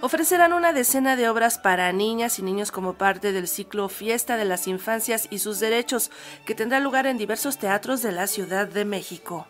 ofrecerán una decena de obras para niñas y niños como parte del ciclo Fiesta de las Infancias y sus Derechos, que tendrá lugar en diversos teatros de la Ciudad de México.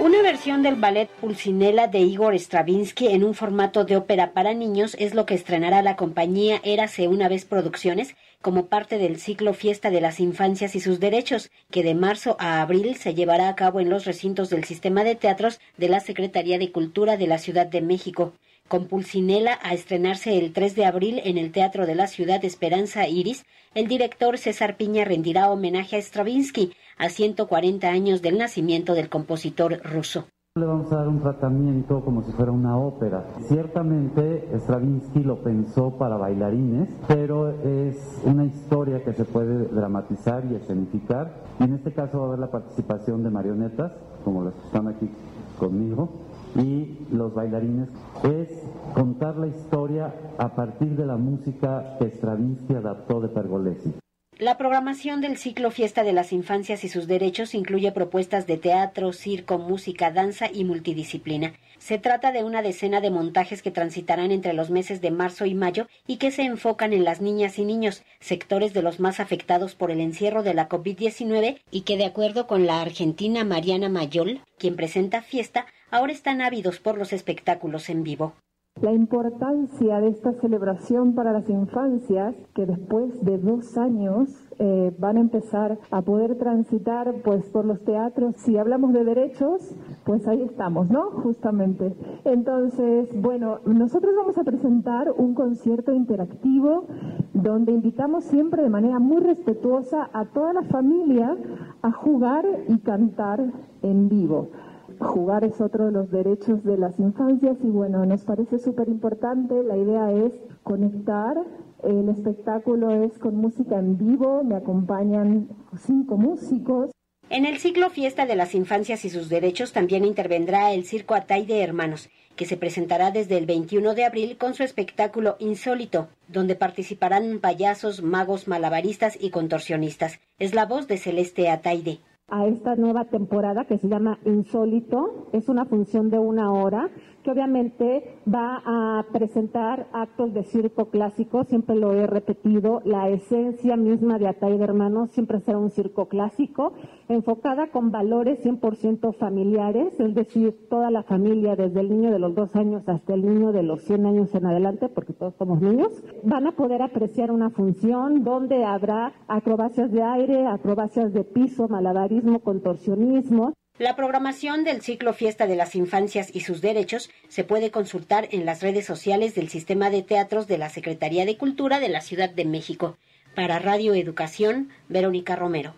Una versión del ballet Pulcinella de Igor Stravinsky en un formato de ópera para niños es lo que estrenará la compañía Érase una vez Producciones como parte del ciclo Fiesta de las Infancias y sus Derechos, que de marzo a abril se llevará a cabo en los recintos del sistema de teatros de la Secretaría de Cultura de la Ciudad de México con Pulcinella a estrenarse el 3 de abril en el Teatro de la Ciudad Esperanza Iris, el director César Piña rendirá homenaje a Stravinsky a 140 años del nacimiento del compositor ruso. Le vamos a dar un tratamiento como si fuera una ópera. Ciertamente Stravinsky lo pensó para bailarines, pero es una historia que se puede dramatizar y escenificar. Y en este caso va a haber la participación de marionetas, como las que están aquí conmigo, y los bailarines es contar la historia a partir de la música que Stravinsky adaptó de Pergolesi. La programación del ciclo Fiesta de las Infancias y sus Derechos incluye propuestas de teatro, circo, música, danza y multidisciplina. Se trata de una decena de montajes que transitarán entre los meses de marzo y mayo y que se enfocan en las niñas y niños, sectores de los más afectados por el encierro de la COVID-19 y que, de acuerdo con la argentina Mariana Mayol, quien presenta Fiesta, ahora están ávidos por los espectáculos en vivo. La importancia de esta celebración para las infancias, que después de dos años eh, van a empezar a poder transitar pues por los teatros. Si hablamos de derechos, pues ahí estamos, ¿no? Justamente. Entonces, bueno, nosotros vamos a presentar un concierto interactivo donde invitamos siempre de manera muy respetuosa a toda la familia a jugar y cantar en vivo jugar es otro de los derechos de las infancias y bueno, nos parece súper importante. La idea es conectar. El espectáculo es con música en vivo, me acompañan cinco músicos. En el ciclo Fiesta de las Infancias y sus Derechos también intervendrá el Circo Atay de Hermanos, que se presentará desde el 21 de abril con su espectáculo Insólito, donde participarán payasos, magos, malabaristas y contorsionistas. Es la voz de Celeste Ataide a esta nueva temporada que se llama Insólito. Es una función de una hora que obviamente va a presentar actos de circo clásico, siempre lo he repetido, la esencia misma de Atay de Hermanos siempre será un circo clásico, enfocada con valores 100% familiares, es decir, toda la familia, desde el niño de los dos años hasta el niño de los 100 años en adelante, porque todos somos niños, van a poder apreciar una función donde habrá acrobacias de aire, acrobacias de piso, malabarismo, contorsionismo. La programación del ciclo Fiesta de las Infancias y sus Derechos se puede consultar en las redes sociales del Sistema de Teatros de la Secretaría de Cultura de la Ciudad de México. Para Radio Educación, Verónica Romero.